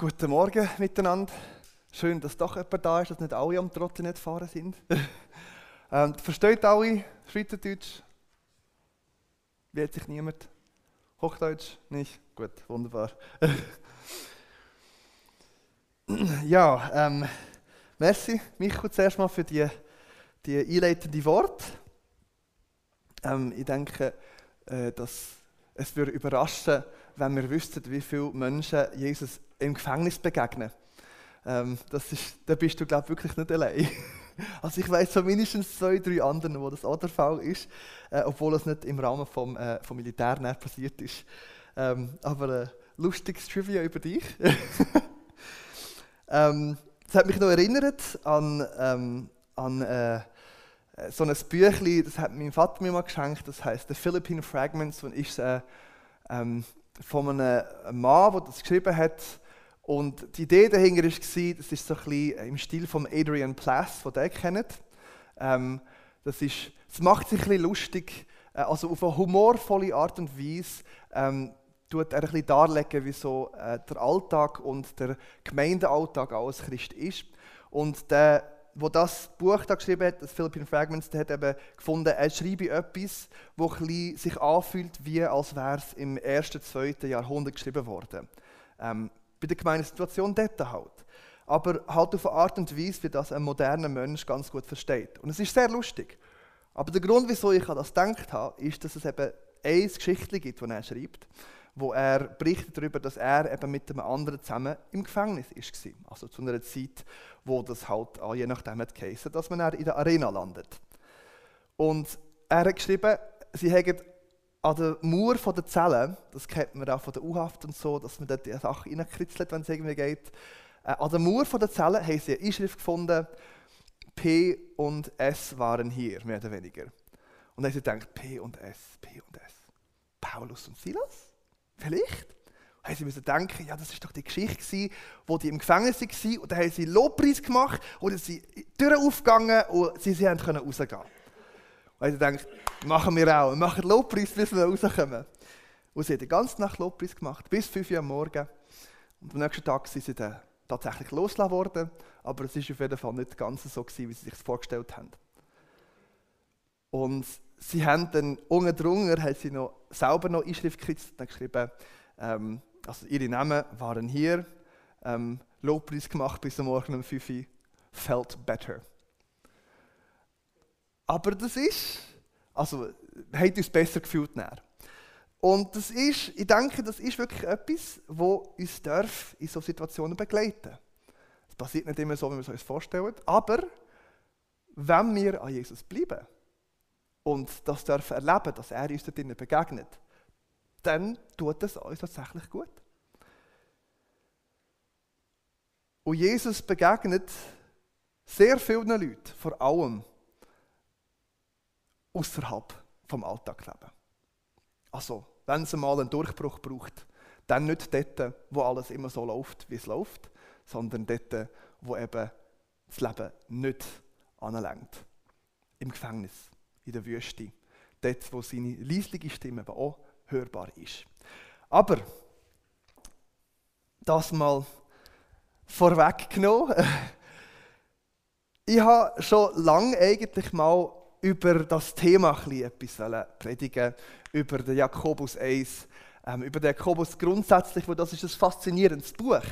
Guten Morgen miteinander. Schön, dass doch jemand da ist, dass nicht alle am Trottinett fahren sind. ähm, versteht alle Schweizerdeutsch? Wehrt sich niemand? Hochdeutsch? Nicht? Gut, wunderbar. ja, ähm, merci Micho zuerst mal für die, die einleitende Wort. Ähm, ich denke, äh, dass es würde überraschen, wenn wir wüssten, wie viele Menschen Jesus im Gefängnis begegnen. Ähm, das ist, da bist du, glaube ich, wirklich nicht allein. Also ich weiß mindestens zwei, drei anderen, wo das auch der Fall ist, äh, obwohl es nicht im Rahmen vom, äh, vom Militär passiert ist. Ähm, aber äh, lustiges Trivia über dich. ähm, das hat mich noch erinnert an, ähm, an äh, so ein Büchlein, das hat mein Vater mir mal geschenkt, das heißt The Philippine Fragments und ist äh, ähm, von einem Mann, der das geschrieben hat. Und die Idee dahinter war, das ist so ein bisschen im Stil von Adrian Plass, den ihr kennt. Ähm, das, ist, das macht sich ein bisschen lustig, äh, also auf eine humorvolle Art und Weise ähm, tut er ein bisschen darlegen, wie so äh, der Alltag und der Gemeindealltag als Christ ist. Und der wo das Buch da geschrieben hat, das Philippine Fragments, der hat eben gefunden, er schreibe etwas, wo sich anfühlt, wie als wäre es im ersten, zweiten Jahrhundert geschrieben worden. Ähm, bei der gemeinen Situation dort halt. Aber halt auf eine Art und Weise, wie das ein moderner Mensch ganz gut versteht. Und es ist sehr lustig. Aber der Grund, wieso ich an das gedacht habe, ist, dass es eben ein Geschichtchen gibt, das er schreibt wo er berichtet darüber, dass er eben mit einem anderen zusammen im Gefängnis war. Also zu einer Zeit, wo das halt auch je nachdem hat geheißen, dass man in der Arena landet. Und er hat geschrieben, sie haben an der Mauer der Zelle, das kennt man auch von der U-Haft und so, dass man dort die Sachen reinkritzelt, wenn es irgendwie geht. Äh, an der Mauer der Zelle haben sie eine Einschrift gefunden, P und S waren hier, mehr oder weniger. Und dann haben sie gedacht, P und S, P und S. Paulus und Silas? Vielleicht haben sie denken, ja, das ist doch die Geschichte, wo die im Gefängnis waren und dann haben sie Lobpreis gemacht und dann sind Türen aufgegangen und sie, sie können rausgehen. Und sie denken, machen wir auch, wir machen Lobpreis, bis wir rauskommen. Und sie haben die ganze Nacht Lobpreis gemacht, bis 5 Uhr am Morgen. Und am nächsten Tag sind sie dann tatsächlich losgelassen worden, aber es war auf jeden Fall nicht ganz so, gewesen, wie sie sich das vorgestellt haben. Und sie haben dann unten drunter haben sie noch selber noch Einschrift geschrieben, ähm, also ihre Namen waren hier, ähm, Lobpreis gemacht bis am Morgen um 5 Uhr, felt better. Aber das ist, also hat uns besser gefühlt näher. Und das ist, ich denke, das ist wirklich etwas, wo uns darf in solchen Situationen begleiten. Es passiert nicht immer so, wie wir es uns vorstellen, aber wenn wir an Jesus bleiben, und das dürfen erleben, dass er uns dort begegnet, dann tut es uns tatsächlich gut. Und Jesus begegnet sehr vielen Leuten, vor allem außerhalb vom Alltagsleben. Also, wenn es mal einen Durchbruch braucht, dann nicht dort, wo alles immer so läuft, wie es läuft, sondern dort, wo eben das Leben nicht anlenkt. Im Gefängnis in der Wüste. Dort, wo seine leisliche Stimme aber auch hörbar ist. Aber, das mal vorweggenommen. Ich habe schon lange eigentlich mal über das Thema etwas predigen, über den Jakobus 1, ähm, über den Jakobus grundsätzlich, wo das ist ein faszinierendes Buch.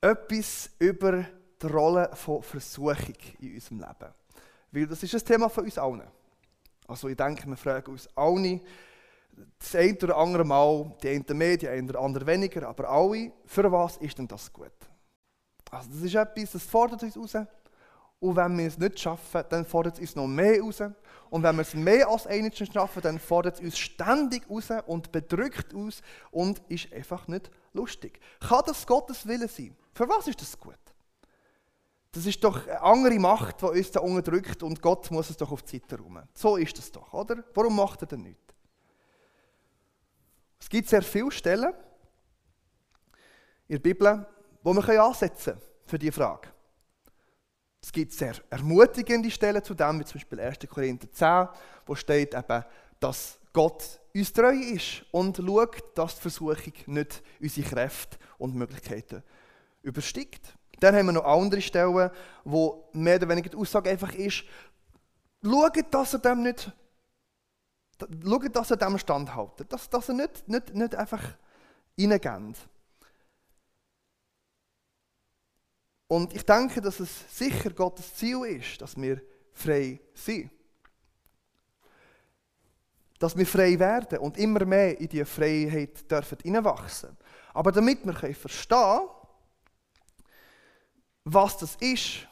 Etwas über die Rolle von Versuchung in unserem Leben. Weil das ist ein Thema von uns allen. Also ich denke, wir fragen uns alle, das eine oder andere Mal, die einen mehr, die einen anderen weniger, aber alle, für was ist denn das gut? Also das ist etwas, das fordert uns raus. Und wenn wir es nicht schaffen, dann fordert es uns noch mehr raus. Und wenn wir es mehr als einmal schaffen, dann fordert es uns ständig raus und bedrückt uns und ist einfach nicht lustig. Kann das Gottes Wille sein? Für was ist das gut? Das ist doch eine andere Macht, die uns da unterdrückt und Gott muss es doch auf die Seite räumen. So ist es doch, oder? Warum macht er denn nichts? Es gibt sehr viele Stellen in der Bibel, wo man ansetzen können für diese Frage. Es gibt sehr ermutigende Stellen zu dem, wie zum Beispiel 1. Korinther 10, wo steht eben, dass Gott uns treu ist und schaut, dass die Versuchung nicht unsere Kräfte und Möglichkeiten übersteigt. Dann haben wir noch andere Stellen, wo mehr oder weniger die Aussage einfach ist, schaut, dass er dem nicht, schaut, dass er dem standhaltet, dass, dass er nicht, nicht, nicht einfach reingeht. Und ich denke, dass es sicher Gottes Ziel ist, dass wir frei sind. Dass wir frei werden und immer mehr in diese Freiheit dürfen hineinwachsen. Aber damit wir verstehen können, was das ist,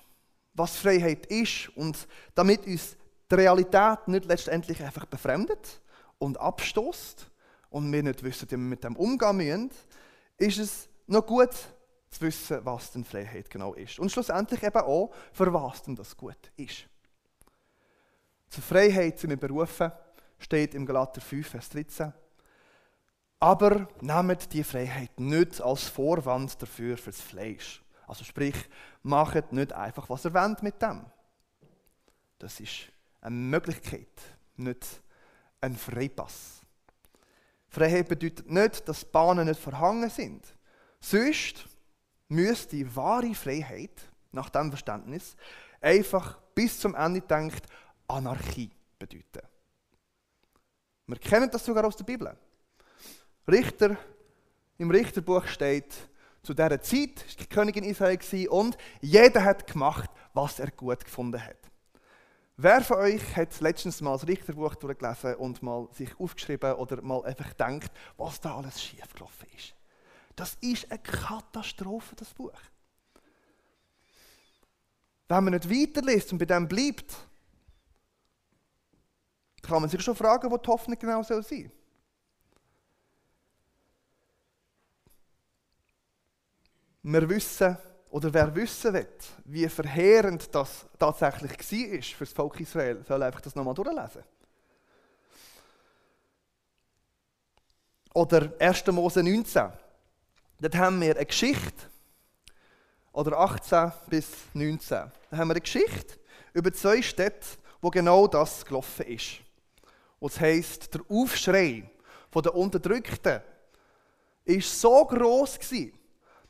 was Freiheit ist und damit uns die Realität nicht letztendlich einfach befremdet und abstoßt und wir nicht wissen, wie wir mit dem umgehen müssen, ist es noch gut zu wissen, was denn Freiheit genau ist. Und schlussendlich eben auch, für was denn das gut ist. Zur Freiheit sind wir berufen, steht im Galater 5, Vers 13. Aber nehmt die Freiheit nicht als Vorwand dafür fürs Fleisch. Also sprich, macht nicht einfach, was ihr wollt mit dem. Das ist eine Möglichkeit, nicht ein Freipass. Freiheit bedeutet nicht, dass Bahnen nicht verhangen sind. Sonst müsste wahre Freiheit, nach dem Verständnis, einfach bis zum Ende denkt, Anarchie bedeuten. Wir kennen das sogar aus der Bibel. Richter, im Richterbuch steht, zu dieser Zeit war die Königin Israel und jeder hat gemacht, was er gut gefunden hat. Wer von euch hat letztens mal das Richterbuch durchgelesen und mal sich aufgeschrieben oder mal einfach gedacht, was da alles schiefgelaufen ist? Das ist eine Katastrophe, das Buch. Wenn man nicht weiterliest und bei dem bleibt, kann man sich schon fragen, wo die Hoffnung genau sein soll. Wir wissen, oder wer wissen will, wie verheerend das tatsächlich war für das Volk Israel, soll einfach das nochmal durchlesen. Oder 1. Mose 19. Dort haben wir eine Geschichte, oder 18 bis 19. Da haben wir eine Geschichte über zwei Städte, wo genau das gelaufen ist. Und es heisst, der Aufschrei der Unterdrückten ist so groß gewesen,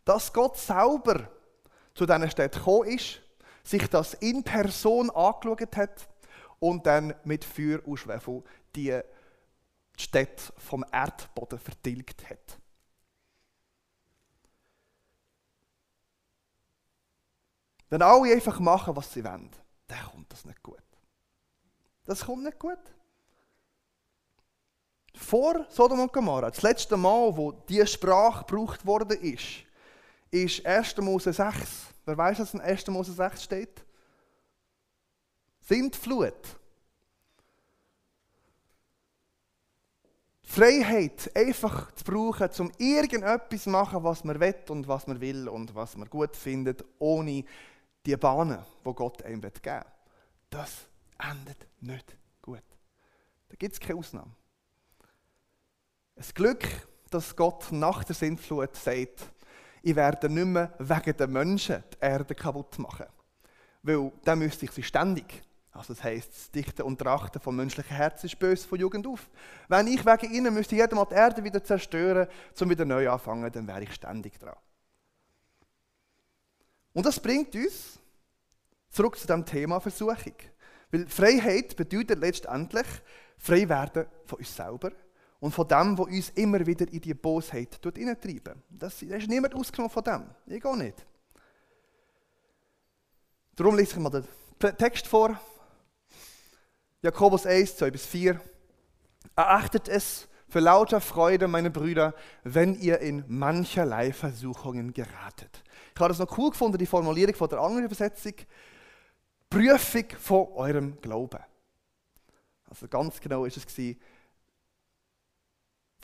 dass Gott selber zu diesen Städten gekommen ist, sich das in Person angeschaut hat und dann mit Feuer und Schwefel die Städte vom Erdboden vertilgt hat. Wenn alle einfach machen, was sie wollen, dann kommt das nicht gut. Das kommt nicht gut. Vor Sodom und Gomorra, das letzte Mal, wo diese Sprache gebraucht worden ist, ist 1. Mose 6. Wer weiß, was in 1. Mose 6 steht? Sintflut. Freiheit einfach zu brauchen, um irgendetwas zu machen, was man will und was man will und was man gut findet, ohne die Bahnen, wo Gott einem geben will. Das endet nicht gut. Da gibt es keine Ausnahme. Es Glück, dass Gott nach der Sintflut sagt, ich werde nicht mehr wegen den Menschen die Erde kaputt machen. Weil dann müsste ich sie ständig. Also das heisst, das Dichten und Trachten vom menschlichen Herz ist böse von Jugend auf. Wenn ich wegen ihnen müsste jedes Mal die Erde wieder zerstören, um wieder neu anfangen, dann wäre ich ständig dran. Und das bringt uns zurück zu dem Thema Versuchung. Weil Freiheit bedeutet letztendlich frei werden von uns selber und von dem, was uns immer wieder in die Bosheit hineintreiben. Das, ist niemand ausgenommen von dem. Ich auch nicht. Darum lese ich mal den Text vor. Jakobus 1, 2 bis 4. Erachtet es für lauter Freude, meine Brüder, wenn ihr in mancherlei Versuchungen geratet. Ich habe das noch cool gefunden, die Formulierung von der anderen Übersetzung. Prüfung von eurem Glauben. Also ganz genau ist es gewesen,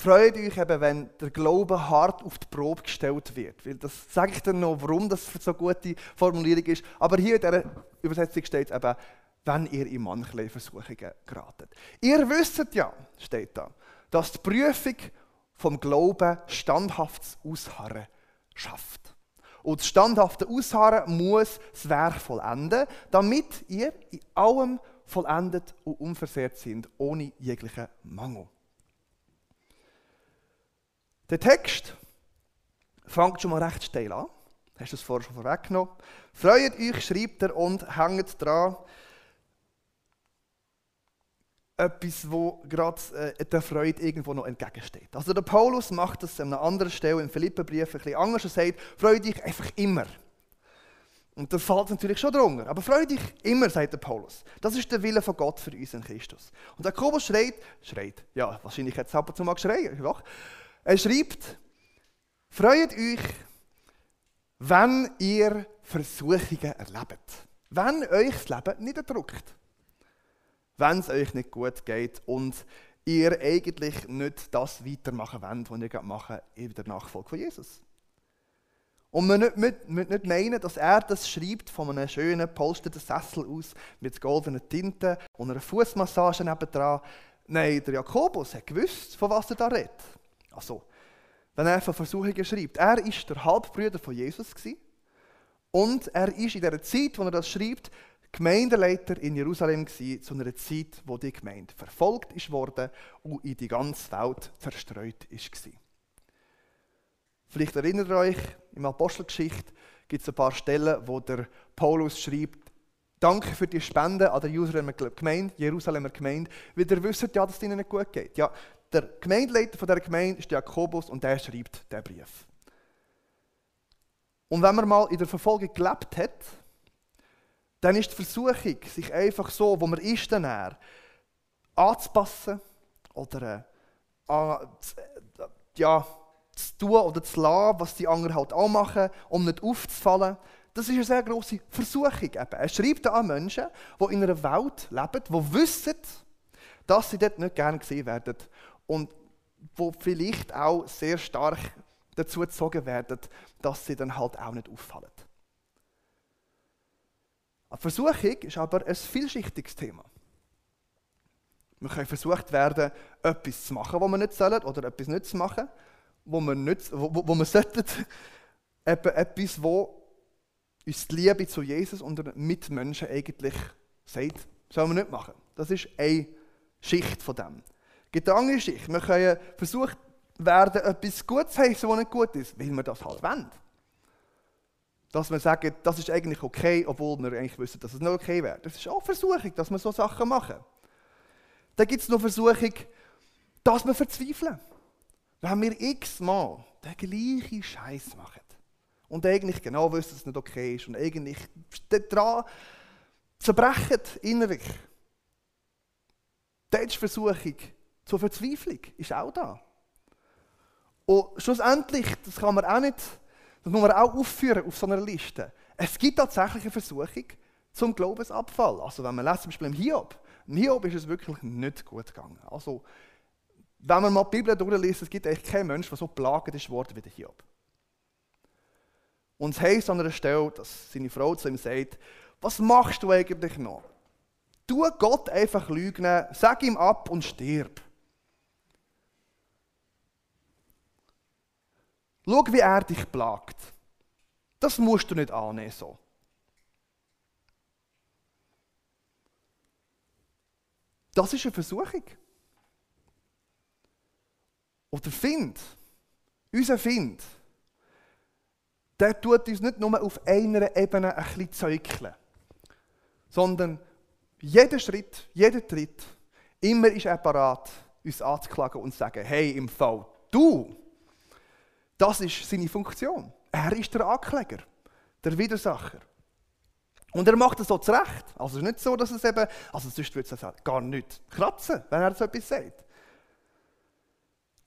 Freut euch eben, wenn der Glaube hart auf die Probe gestellt wird. Weil das sage ich dann noch, warum das so eine gute Formulierung ist. Aber hier in dieser Übersetzung steht es eben, wenn ihr in mancherlei Versuchungen geratet. Ihr wisst ja, steht da, dass die Prüfung vom Glauben standhaftes Ausharren schafft. Und das standhafte Ausharren muss das Werk vollenden, damit ihr in allem vollendet und unversehrt sind, ohne jeglichen Mangel. Der Text fängt schon mal recht steil an. Hast du es vorher schon vorweggenommen? Freut euch, schreibt er, und hängt dran. Etwas, wo gerade äh, der Freude irgendwo noch entgegensteht. Also der Paulus macht das an einer anderen Stelle im Philipperbrief ein bisschen anders und sagt, freut dich einfach immer. Und das fällt natürlich schon drunter. Aber freu dich immer, sagt der Paulus. Das ist der Wille von Gott für uns in Christus. Und Jakobus schreit, schreit, ja, wahrscheinlich jetzt ab und zu mal geschrien. Er schreibt, freut euch, wenn ihr Versuchungen erlebt. Wenn euch das Leben nicht erdrückt. Wenn es euch nicht gut geht und ihr eigentlich nicht das weitermachen wollt, was ihr gerade machen in der Nachfolge von Jesus. Und wir nicht, nicht meinen, dass er das schreibt von einem schönen, polsterten Sessel aus mit goldenen Tinten und einer Fußmassage nebendran. Nein, der Jakobus hat gewusst, von was er da redet. Also, wenn er von Versuchungen schreibt. Er war der Halbbruder von Jesus und er ist in der Zeit, wo er das schreibt, Gemeindeleiter in Jerusalem gewesen, zu einer Zeit, wo die Gemeinde verfolgt worden und in die ganze Welt ist gewesen. Vielleicht erinnert ihr euch, im Apostelgeschichte gibt es ein paar Stellen, wo der Paulus schreibt, Danke für die Spende an der Jerusalemer Gemeinde, Jerusalemer Gemeinde, weil ihr wisst ja, dass es ihnen nicht gut geht. Ja, der Gemeindeleiter von der Gemeinde ist Jakobus und der schreibt den Brief. Und wenn man mal in der Verfolgung gelebt hat, dann ist die Versuchung, sich einfach so, wo man ist, dann er, anzupassen oder äh, ja, zu tun oder zu lassen, was die anderen halt auch machen, um nicht aufzufallen. Das ist eine sehr große Versuchung. Eben. Er schreibt an Menschen, die in einer Welt leben, die wissen, dass sie dort nicht gerne gesehen werden und wo vielleicht auch sehr stark dazu gezogen werden, dass sie dann halt auch nicht auffallen. Versuchung ist aber ein vielschichtiges Thema. Wir können versucht werden, etwas zu machen, was wir nicht sollen, oder etwas nicht zu machen wo wir, nicht, wo, wo wir sollten, etwas, wo uns die Liebe zu Jesus und den Mitmenschen eigentlich sagt, sollen wir nicht machen. Das ist eine Schicht von dem. Gibt Schicht. Wir können versucht werden, etwas Gutes zu heißen, was nicht gut ist, weil wir das halt wollen. Dass wir sagen, das ist eigentlich okay, obwohl wir eigentlich wissen, dass es nicht okay wäre. Das ist auch Versuchung, dass wir so Sachen machen. Dann gibt es noch Versuchung, dass wir verzweifeln wenn wir x-mal den gleichen Scheiß machen und eigentlich genau wissen, dass es nicht okay ist und eigentlich daran zerbrechen innerlich, dann ist Versuchung zur Verzweiflung ist auch da. Und schlussendlich, das kann man auch nicht, das muss man auch aufführen auf so einer Liste. Es gibt tatsächlich eine Versuchung zum Glaubensabfall. Also wenn man lässt, zum Beispiel im Hiob, im Hiob ist es wirklich nicht gut gegangen. Also wenn man mal die Bibel durchliest, es gibt eigentlich keinen Menschen, der so plagend ist worden wie der Hiob. Und es heisst an einer Stelle, dass seine Frau zu ihm sagt, was machst du eigentlich noch? Tu Gott einfach lügen, sag ihm ab und stirb. Schau, wie er dich plagt. Das musst du nicht annehmen so. Das ist eine Versuchung. Oder Find, unser Find, der tut uns nicht nur auf einer Ebene ein bisschen zeugeln, sondern jeder Schritt, jeder Tritt, immer ist er parat, uns anzuklagen und zu sagen, hey, im Fall, du, das ist seine Funktion. Er ist der Ankläger, der Widersacher. Und er macht es so zurecht. Also es ist nicht so, dass es eben, also sonst würde es gar nicht kratzen, wenn er so etwas sagt.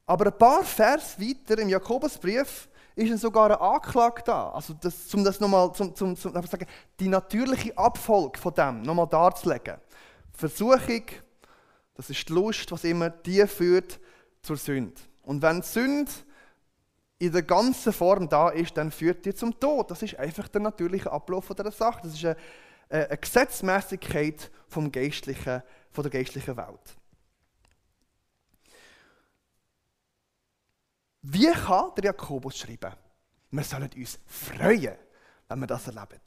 Aber ein paar Vers weiter im Jakobusbrief ist dann sogar eine Anklage da. Also das, um das nochmal, zum, zum, zum, sagen, die natürliche Abfolge von dem nochmal darzulegen. Versuchung, das ist die Lust, was immer die führt zur Sünde. Und wenn Sünde in der ganzen Form da ist, dann führt die zum Tod. Das ist einfach der natürliche Ablauf dieser Sache. Das ist eine, eine Gesetzmäßigkeit vom geistlichen, von der geistlichen Welt. Wie kann der Jakobus schreiben? Wir sollen uns freuen, wenn wir das erleben.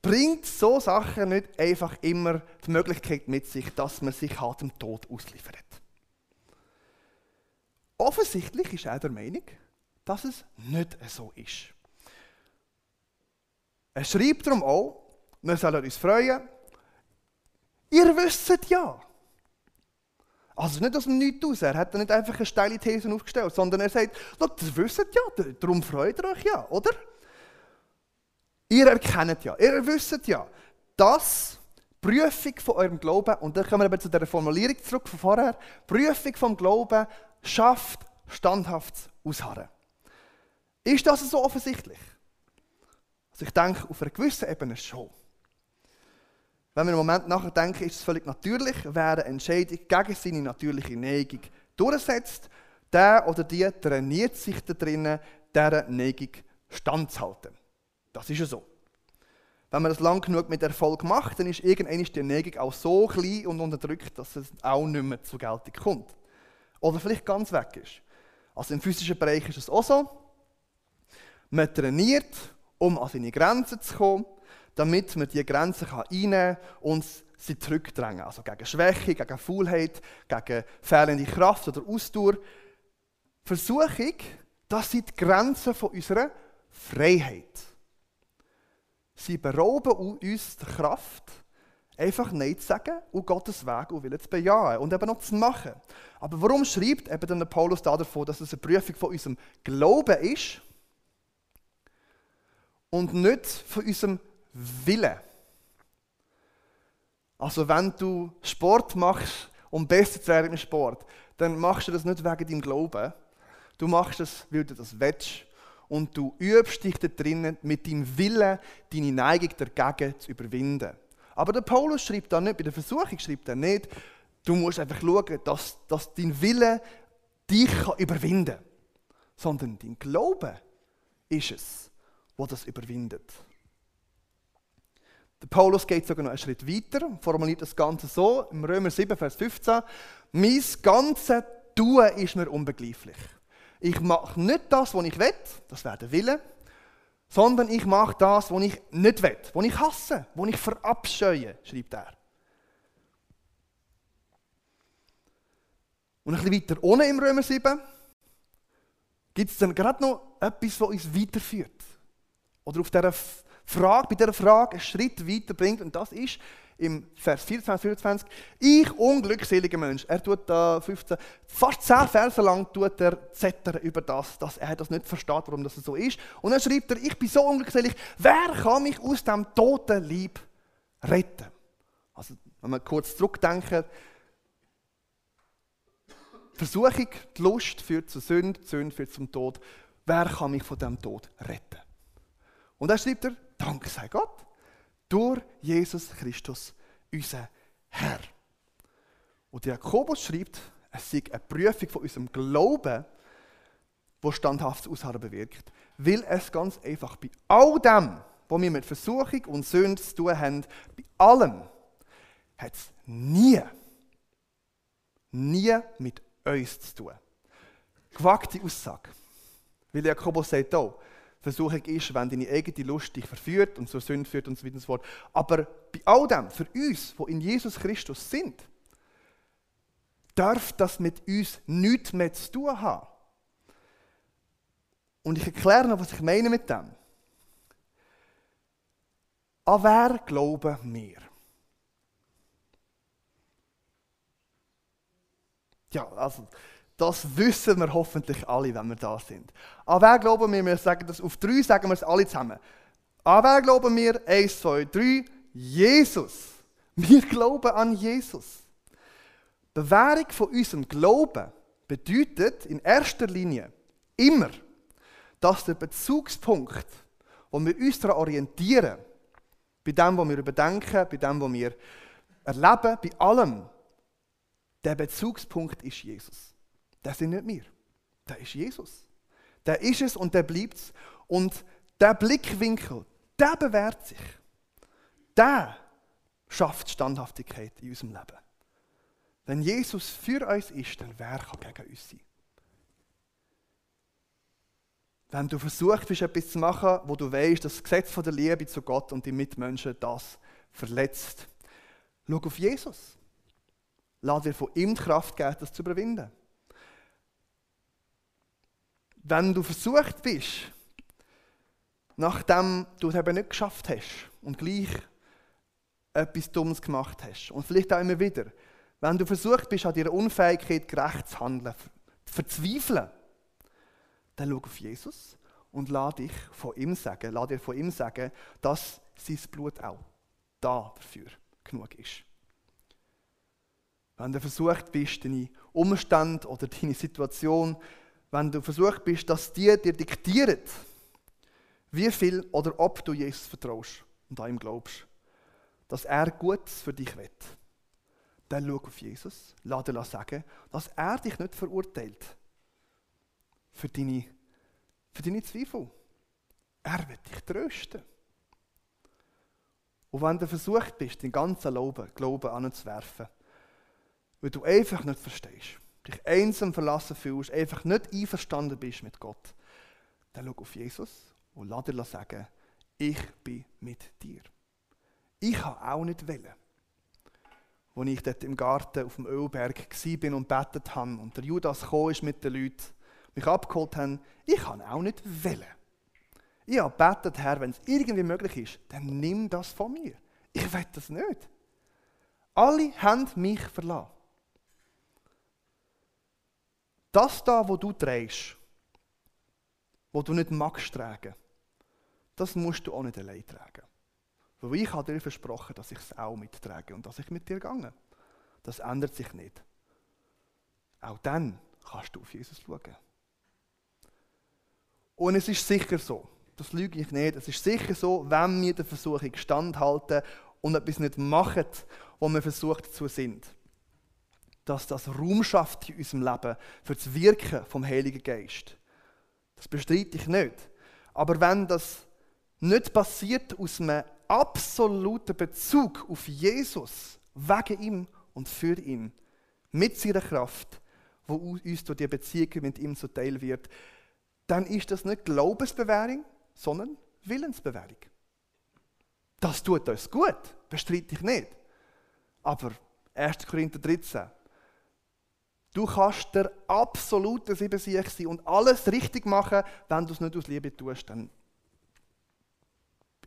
Bringt so Sachen nicht einfach immer die Möglichkeit mit sich, dass man sich halt dem Tod ausliefert? Offensichtlich ist er der Meinung, dass es nicht so ist. Er schreibt darum auch, wir sollen uns freuen. Ihr wisst ja. Also nicht aus dem Nichts aus. Er hat nicht einfach eine steile These aufgestellt, sondern er sagt, ihr wisst ja, darum freut ihr euch ja, oder? Ihr erkennt ja, ihr wisst ja, dass Prüfung von eurem Glauben, und dann kommen wir eben zu der Formulierung zurück von vorher, Prüfung vom Glauben schafft standhaftes Ausharren. Ist das so offensichtlich? Also ich denke, auf einer gewissen Ebene schon. Wenn wir im Moment nachdenken, ist es völlig natürlich, wer eine Entscheidung gegen seine natürliche Neigung durchsetzt, der oder die trainiert sich da drinnen, dieser Neigung standzuhalten. Das ist ja so. Wenn man das lang genug mit Erfolg macht, dann ist irgendwann die Neigung auch so klein und unterdrückt, dass es auch nicht mehr zur Geltung kommt. Oder vielleicht ganz weg ist. Also im physischen Bereich ist es auch so. Man trainiert, um an seine Grenzen zu kommen damit man diese Grenzen einnehmen kann und sie zurückdrängen. Also gegen Schwäche, gegen Faulheit, gegen fehlende Kraft oder Ausdauer. Versuchung, das sind die Grenzen von unserer Freiheit. Sie berauben uns der Kraft, einfach Nein zu sagen und Gottes Weg und Willen zu bejahen und eben noch zu machen. Aber warum schreibt eben dann Paulus da davon, dass es eine Prüfung von unserem Glauben ist und nicht von unserem Wille. Also wenn du Sport machst, um besser zu werden im Sport, dann machst du das nicht wegen deinem Glauben. Du machst das, weil du das willst. Und du übst dich da drinnen mit deinem Willen, deine Neigung dagegen zu überwinden. Aber der Paulus schreibt da nicht, bei der Versuchung schreibt er nicht, du musst einfach schauen, dass, dass dein Wille dich überwinden kann. Sondern dein Glaube ist es, wo das überwindet. Der Paulus geht sogar noch einen Schritt weiter und formuliert das Ganze so, im Römer 7, Vers 15, mein ganzes Tun ist mir unbegreiflich. Ich mache nicht das, was ich will, das wäre der Wille, sondern ich mache das, was ich nicht will, was ich hasse, was ich verabscheue, schreibt er. Und ein bisschen weiter ohne im Römer 7 gibt es dann gerade noch etwas, was uns weiterführt. Oder auf dieser Frage, bei dieser Frage einen Schritt weiterbringt. Und das ist im Vers 24, 25. Ich, unglückseliger Mensch, er tut da 15, fast 10 Verse lang tut er zettern über das, dass er das nicht versteht, warum das so ist. Und dann schreibt er, ich bin so unglückselig, wer kann mich aus dem toten Lieb retten? Also, wenn wir kurz zurückdenken, Versuchung, die Lust führt zur Sünde, die Sünde führt zum Tod. Wer kann mich von dem Tod retten? Und dann schreibt er, Dank sei Gott, durch Jesus Christus, unser Herr. Und Jakobus schreibt, es sei eine Prüfung von unserem Glauben, wo standhaftes Ausharren bewirkt. Weil es ganz einfach bei all dem, was wir mit Versuchung und Sünde zu tun haben, bei allem, hat es nie, nie mit uns zu tun. Gewagte Aussage. Weil Jakobus sagt auch, Versuchung ist, wenn deine eigene Lust dich verführt und zur Sünde führt und so weiter und so fort. Aber bei all dem, für uns, die in Jesus Christus sind, darf das mit uns nichts mehr zu tun haben. Und ich erkläre noch, was ich meine mit dem. An wer glauben wir? Ja, also, das wissen wir hoffentlich alle, wenn wir da sind. An wer glauben wir? Wir sagen das auf drei, sagen wir es alle zusammen. An wer glauben wir? Eins, zwei, drei. Jesus. Wir glauben an Jesus. Bewährung von unserem Glauben bedeutet in erster Linie immer, dass der Bezugspunkt, wo wir uns daran orientieren, bei dem, was wir überdenken, bei dem, was wir erleben, bei allem, der Bezugspunkt ist Jesus. Das sind nicht wir. Das ist Jesus. Der ist es und der bleibt es. Und der Blickwinkel, der bewährt sich. Der schafft Standhaftigkeit in unserem Leben. Wenn Jesus für uns ist, dann wer kann gegen uns sein? Wenn du versucht bist, etwas zu machen, wo du weißt, dass das Gesetz von der Liebe zu Gott und die Mitmenschen das verletzt, schau auf Jesus. Lass dir von ihm die Kraft geben, das zu überwinden. Wenn du versucht bist, nachdem du es eben nicht geschafft hast und gleich etwas Dummes gemacht hast, und vielleicht auch immer wieder, wenn du versucht bist, an deiner Unfähigkeit gerecht zu handeln, zu verzweifeln, dann schau auf Jesus und lass dich von ihm sagen, lass dir von ihm sagen, dass sein Blut auch da dafür genug ist. Wenn du versucht bist, deine Umstände oder deine Situation, wenn du versucht bist, dass die dir diktieren, wie viel oder ob du Jesus vertraust und an ihm glaubst, dass er Gutes für dich will, dann schau auf Jesus, lass dir sagen, dass er dich nicht verurteilt für deine, für deine Zweifel. Er wird dich trösten. Und wenn du versucht bist, den ganzen Glauben, Glauben anzuwerfen, weil du einfach nicht verstehst, dich einsam verlassen fühlst, einfach nicht einverstanden bist mit Gott, dann schau auf Jesus und lass dir sagen, ich bin mit dir. Ich habe auch nicht wollen. Als ich dort im Garten auf dem Ölberg war und betet habe und der Judas gekommen ist mit den Leuten, mich abgeholt haben, ich habe auch nicht wollen. Ich habe betet, Herr, wenn es irgendwie möglich ist, dann nimm das von mir. Ich will das nicht. Alle haben mich verlassen. Das da, wo du trägst, wo du nicht magst tragen, das musst du auch nicht allein tragen. Weil ich habe dir versprochen, dass ich es auch mittrage und dass ich mit dir gehe. Das ändert sich nicht. Auch dann kannst du auf Jesus schauen. Und es ist sicher so, das lüge ich nicht, es ist sicher so, wenn wir der Versuchung standhalten und etwas nicht machen, wo wir versucht zu sind, dass das Raum schafft in unserem Leben für das Wirken vom Heiligen Geist. Das bestreite ich nicht. Aber wenn das nicht passiert aus einem absoluten Bezug auf Jesus, wegen ihm und für ihn, mit seiner Kraft, wo uns durch die Beziehung mit ihm zuteil wird, dann ist das nicht Glaubensbewährung, sondern Willensbewährung. Das tut uns gut, bestreite ich nicht. Aber 1. Korinther 13. Du kannst der absolute Siebensieg sein und alles richtig machen, wenn du es nicht aus Liebe tust, dann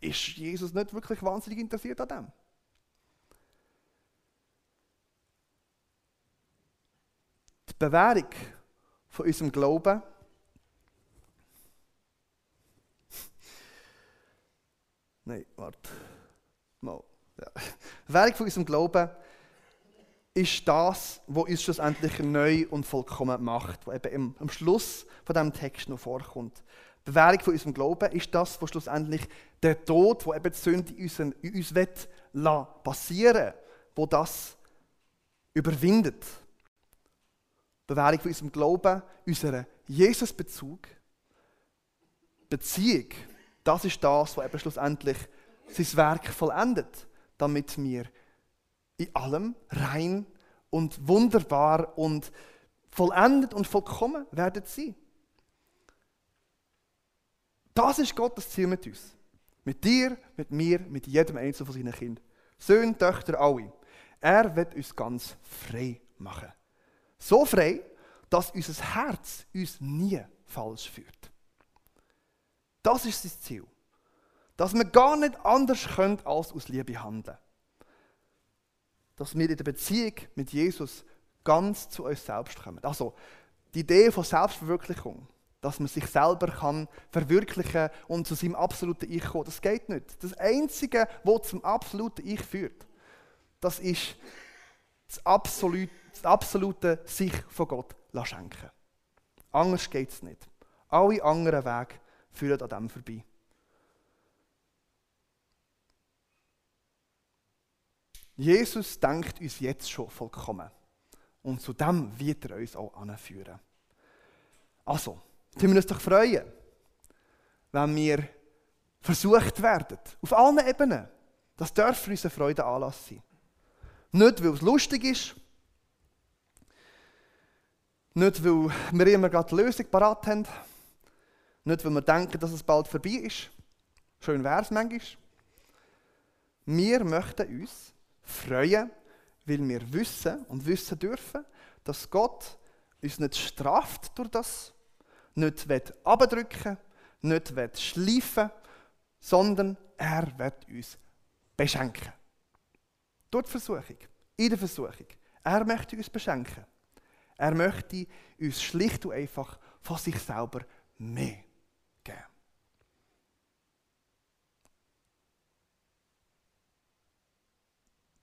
ist Jesus nicht wirklich wahnsinnig interessiert an dem. Die Bewährung von unserem Glauben Nein, warte. Mal. Ja. Die Währung von unserem Glauben ist das, was uns schlussendlich neu und vollkommen macht, was eben am Schluss von diesem Text noch vorkommt. Die Bewährung von unserem Glauben ist das, was schlussendlich der Tod, wo eben die Sünde in uns, in will, passieren wo das überwindet. Die Bewährung von unserem Glauben, unserer Jesus-Bezug, Beziehung, das ist das, was eben schlussendlich sein Werk vollendet, damit wir in allem rein und wunderbar und vollendet und vollkommen werden sein. Das ist Gottes Ziel mit uns. Mit dir, mit mir, mit jedem einzelnen von seinen Kindern. Söhne, Töchter, alle. Er wird uns ganz frei machen. So frei, dass unser Herz uns nie falsch führt. Das ist sein Ziel. Dass wir gar nicht anders können, als aus Liebe handeln. Dass wir in der Beziehung mit Jesus ganz zu uns selbst kommen. Also, die Idee von Selbstverwirklichung, dass man sich selber kann verwirklichen und zu seinem absoluten Ich kommen. Das geht nicht. Das Einzige, was zum absoluten Ich führt, das ist das absolute, das absolute sich von Gott schenken. Anders geht es nicht. Alle anderen Wege führen an dem vorbei. Jesus denkt uns jetzt schon vollkommen. Und zu dem wird er uns auch anführen. Also, können wir uns doch freuen, wenn wir versucht werden, auf allen Ebenen. Das darf für uns eine Freude Anlass sein. Nicht, weil es lustig ist, nicht, weil wir immer gerade die Lösung parat haben, nicht, weil wir denken, dass es bald vorbei ist. Schön wäre es manchmal. Wir möchten uns freuen, weil wir wissen und wissen dürfen, dass Gott uns nicht straft durch das, nicht abdrücken nicht schleifen sondern er wird uns beschenken. Durch die Versuchung, in der Versuchung. Er möchte uns beschenken. Er möchte uns schlicht und einfach von sich selber mehr geben.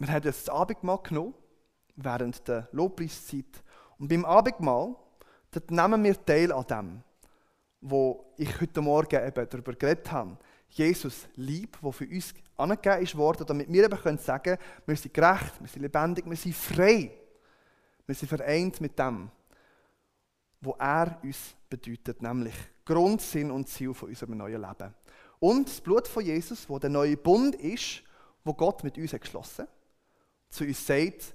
Wir haben das Abendmahl genommen, während der Lobpreiszeit. Und beim Abendmahl, dort nehmen wir teil an dem, wo ich heute Morgen eben darüber geredet habe. Jesus lieb, wo für uns angegeben ist worden, damit wir eben können sagen wir sind gerecht, wir sind lebendig, wir sind frei. Wir sind vereint mit dem, was er uns bedeutet, nämlich Grund, Sinn und Ziel von unserem neuen Leben. Und das Blut von Jesus, wo der neue Bund ist, wo Gott mit uns hat geschlossen zu uns sagt,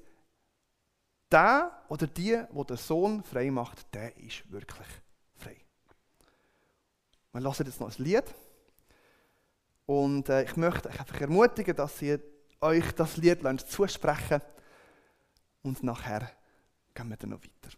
der oder die, wo der Sohn frei macht, der ist wirklich frei. Wir lassen jetzt noch ein Lied. Und äh, ich möchte euch einfach ermutigen, dass ihr euch das Lied zusprechen und nachher gehen wir dann noch weiter.